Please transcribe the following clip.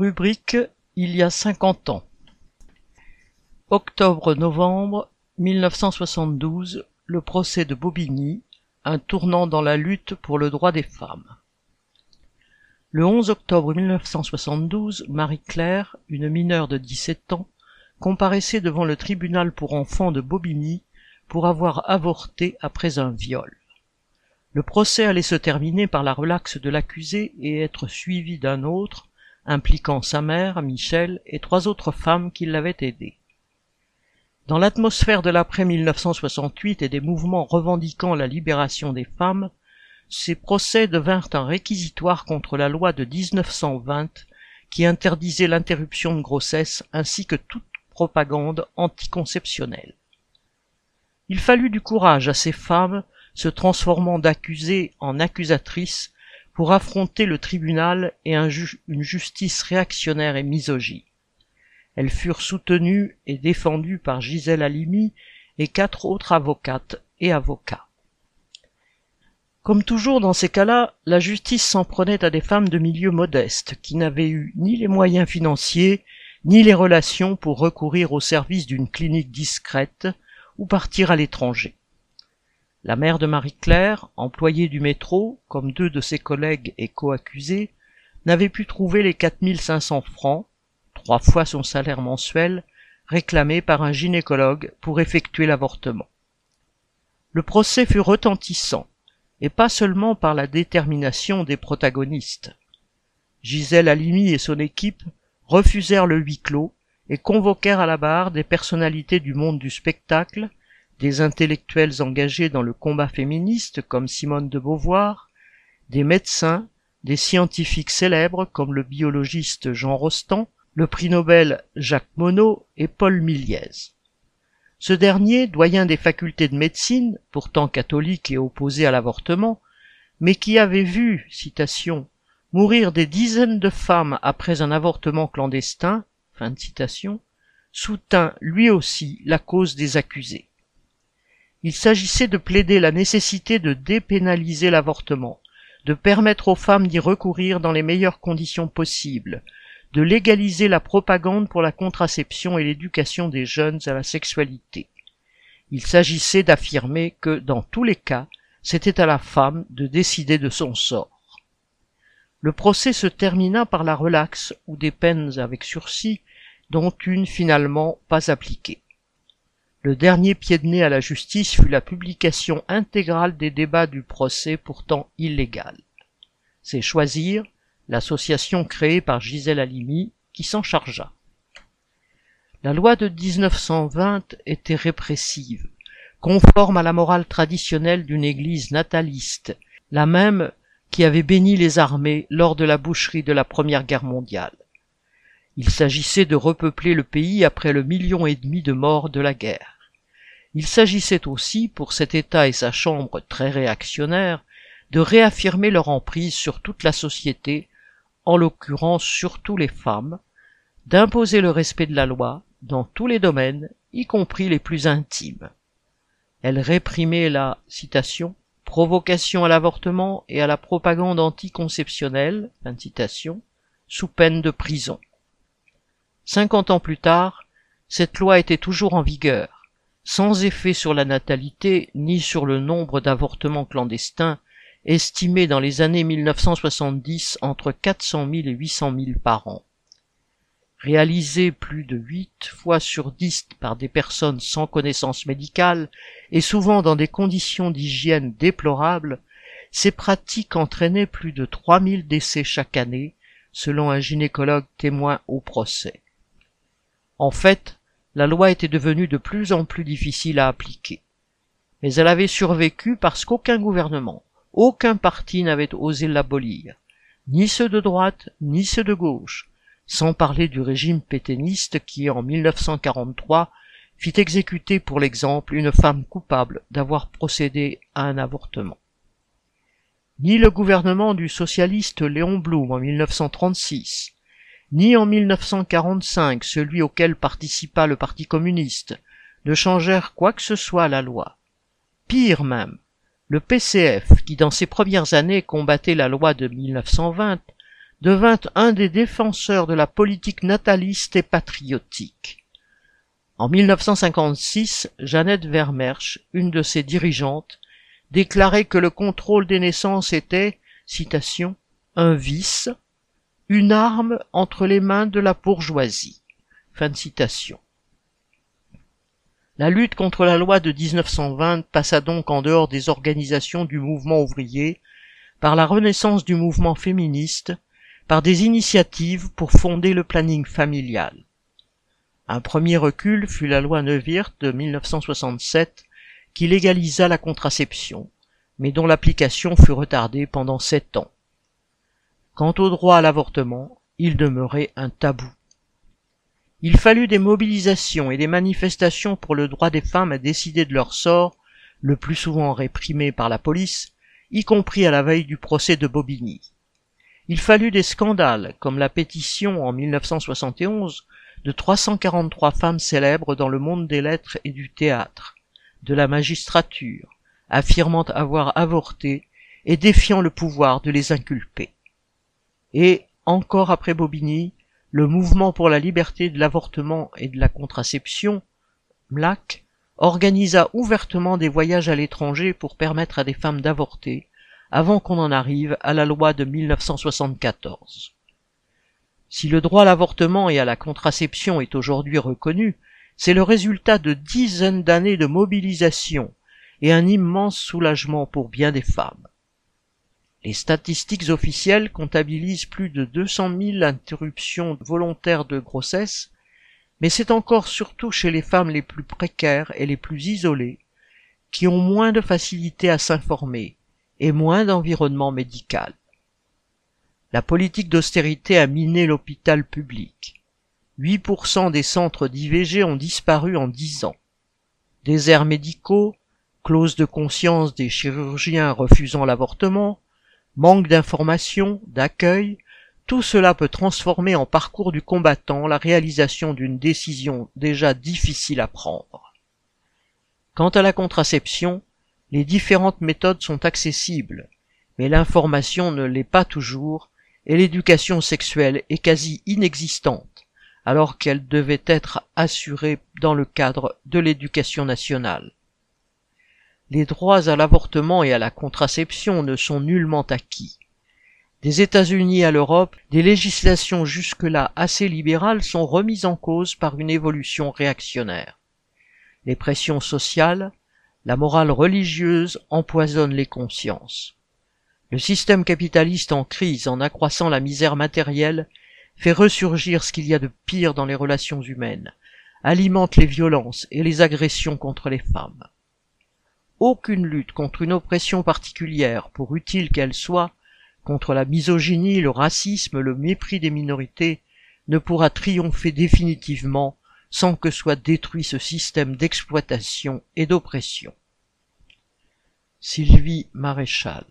Rubrique Il y a cinquante ans. Octobre-novembre 1972, le procès de Bobigny, un tournant dans la lutte pour le droit des femmes. Le 11 octobre 1972, Marie-Claire, une mineure de 17 ans, comparaissait devant le tribunal pour enfants de Bobigny pour avoir avorté après un viol. Le procès allait se terminer par la relaxe de l'accusé et être suivi d'un autre, impliquant sa mère, Michel, et trois autres femmes qui l'avaient aidé. Dans l'atmosphère de l'après 1968 et des mouvements revendiquant la libération des femmes, ces procès devinrent un réquisitoire contre la loi de 1920 qui interdisait l'interruption de grossesse ainsi que toute propagande anticonceptionnelle. Il fallut du courage à ces femmes se transformant d'accusées en accusatrices pour affronter le tribunal et une justice réactionnaire et misogyne. Elles furent soutenues et défendues par Gisèle Halimi et quatre autres avocates et avocats. Comme toujours dans ces cas-là, la justice s'en prenait à des femmes de milieu modeste qui n'avaient eu ni les moyens financiers ni les relations pour recourir au service d'une clinique discrète ou partir à l'étranger. La mère de Marie-Claire, employée du métro, comme deux de ses collègues et co-accusés, n'avait pu trouver les 4500 francs, trois fois son salaire mensuel, réclamés par un gynécologue pour effectuer l'avortement. Le procès fut retentissant, et pas seulement par la détermination des protagonistes. Gisèle Halimi et son équipe refusèrent le huis clos et convoquèrent à la barre des personnalités du monde du spectacle, des intellectuels engagés dans le combat féministe comme Simone de Beauvoir, des médecins, des scientifiques célèbres comme le biologiste Jean Rostand, le prix Nobel Jacques Monod et Paul Miliez. Ce dernier, doyen des facultés de médecine, pourtant catholique et opposé à l'avortement, mais qui avait vu, citation, mourir des dizaines de femmes après un avortement clandestin, fin de citation, soutint lui aussi la cause des accusés. Il s'agissait de plaider la nécessité de dépénaliser l'avortement, de permettre aux femmes d'y recourir dans les meilleures conditions possibles, de légaliser la propagande pour la contraception et l'éducation des jeunes à la sexualité. Il s'agissait d'affirmer que, dans tous les cas, c'était à la femme de décider de son sort. Le procès se termina par la relaxe ou des peines avec sursis, dont une finalement pas appliquée. Le dernier pied de nez à la justice fut la publication intégrale des débats du procès pourtant illégal. C'est Choisir, l'association créée par Gisèle Halimi, qui s'en chargea. La loi de 1920 était répressive, conforme à la morale traditionnelle d'une église nataliste, la même qui avait béni les armées lors de la boucherie de la Première Guerre mondiale. Il s'agissait de repeupler le pays après le million et demi de morts de la guerre. Il s'agissait aussi, pour cet État et sa Chambre très réactionnaire, de réaffirmer leur emprise sur toute la société, en l'occurrence surtout les femmes, d'imposer le respect de la loi dans tous les domaines, y compris les plus intimes. Elle réprimait la citation provocation à l'avortement et à la propagande anticonceptionnelle, citation, sous peine de prison. Cinquante ans plus tard, cette loi était toujours en vigueur, sans effet sur la natalité ni sur le nombre d'avortements clandestins, estimé dans les années 1970 entre 400 000 et 800 000 par an. Réalisé plus de huit fois sur dix par des personnes sans connaissance médicale et souvent dans des conditions d'hygiène déplorables, ces pratiques entraînaient plus de 3000 décès chaque année, selon un gynécologue témoin au procès. En fait, la loi était devenue de plus en plus difficile à appliquer. Mais elle avait survécu parce qu'aucun gouvernement, aucun parti n'avait osé l'abolir, ni ceux de droite, ni ceux de gauche, sans parler du régime pétainiste qui, en 1943, fit exécuter pour l'exemple une femme coupable d'avoir procédé à un avortement. Ni le gouvernement du socialiste Léon Blum en 1936, ni en 1945 celui auquel participa le Parti communiste, ne changèrent quoi que ce soit la loi. Pire même, le PCF, qui dans ses premières années combattait la loi de 1920, devint un des défenseurs de la politique nataliste et patriotique. En 1956, Jeannette Vermersch, une de ses dirigeantes, déclarait que le contrôle des naissances était, citation, un vice, une arme entre les mains de la bourgeoisie. Fin de citation. La lutte contre la loi de 1920 passa donc en dehors des organisations du mouvement ouvrier, par la renaissance du mouvement féministe, par des initiatives pour fonder le planning familial. Un premier recul fut la loi Neuwirth de 1967 qui légalisa la contraception, mais dont l'application fut retardée pendant sept ans. Quant au droit à l'avortement, il demeurait un tabou. Il fallut des mobilisations et des manifestations pour le droit des femmes à décider de leur sort, le plus souvent réprimé par la police, y compris à la veille du procès de Bobigny. Il fallut des scandales, comme la pétition en 1971 de 343 femmes célèbres dans le monde des lettres et du théâtre, de la magistrature, affirmant avoir avorté et défiant le pouvoir de les inculper. Et, encore après Bobigny, le mouvement pour la liberté de l'avortement et de la contraception, MLAC, organisa ouvertement des voyages à l'étranger pour permettre à des femmes d'avorter, avant qu'on en arrive à la loi de 1974. Si le droit à l'avortement et à la contraception est aujourd'hui reconnu, c'est le résultat de dizaines d'années de mobilisation et un immense soulagement pour bien des femmes. Les statistiques officielles comptabilisent plus de 200 000 interruptions volontaires de grossesse, mais c'est encore surtout chez les femmes les plus précaires et les plus isolées qui ont moins de facilité à s'informer et moins d'environnement médical. La politique d'austérité a miné l'hôpital public. 8% des centres d'IVG ont disparu en 10 ans. Déserts médicaux, clause de conscience des chirurgiens refusant l'avortement, manque d'information, d'accueil, tout cela peut transformer en parcours du combattant la réalisation d'une décision déjà difficile à prendre. Quant à la contraception, les différentes méthodes sont accessibles, mais l'information ne l'est pas toujours et l'éducation sexuelle est quasi inexistante, alors qu'elle devait être assurée dans le cadre de l'éducation nationale. Les droits à l'avortement et à la contraception ne sont nullement acquis. Des États-Unis à l'Europe, des législations jusque-là assez libérales sont remises en cause par une évolution réactionnaire. Les pressions sociales, la morale religieuse empoisonnent les consciences. Le système capitaliste en crise, en accroissant la misère matérielle, fait ressurgir ce qu'il y a de pire dans les relations humaines, alimente les violences et les agressions contre les femmes. Aucune lutte contre une oppression particulière, pour utile qu'elle soit, contre la misogynie, le racisme, le mépris des minorités, ne pourra triompher définitivement sans que soit détruit ce système d'exploitation et d'oppression. Sylvie Maréchal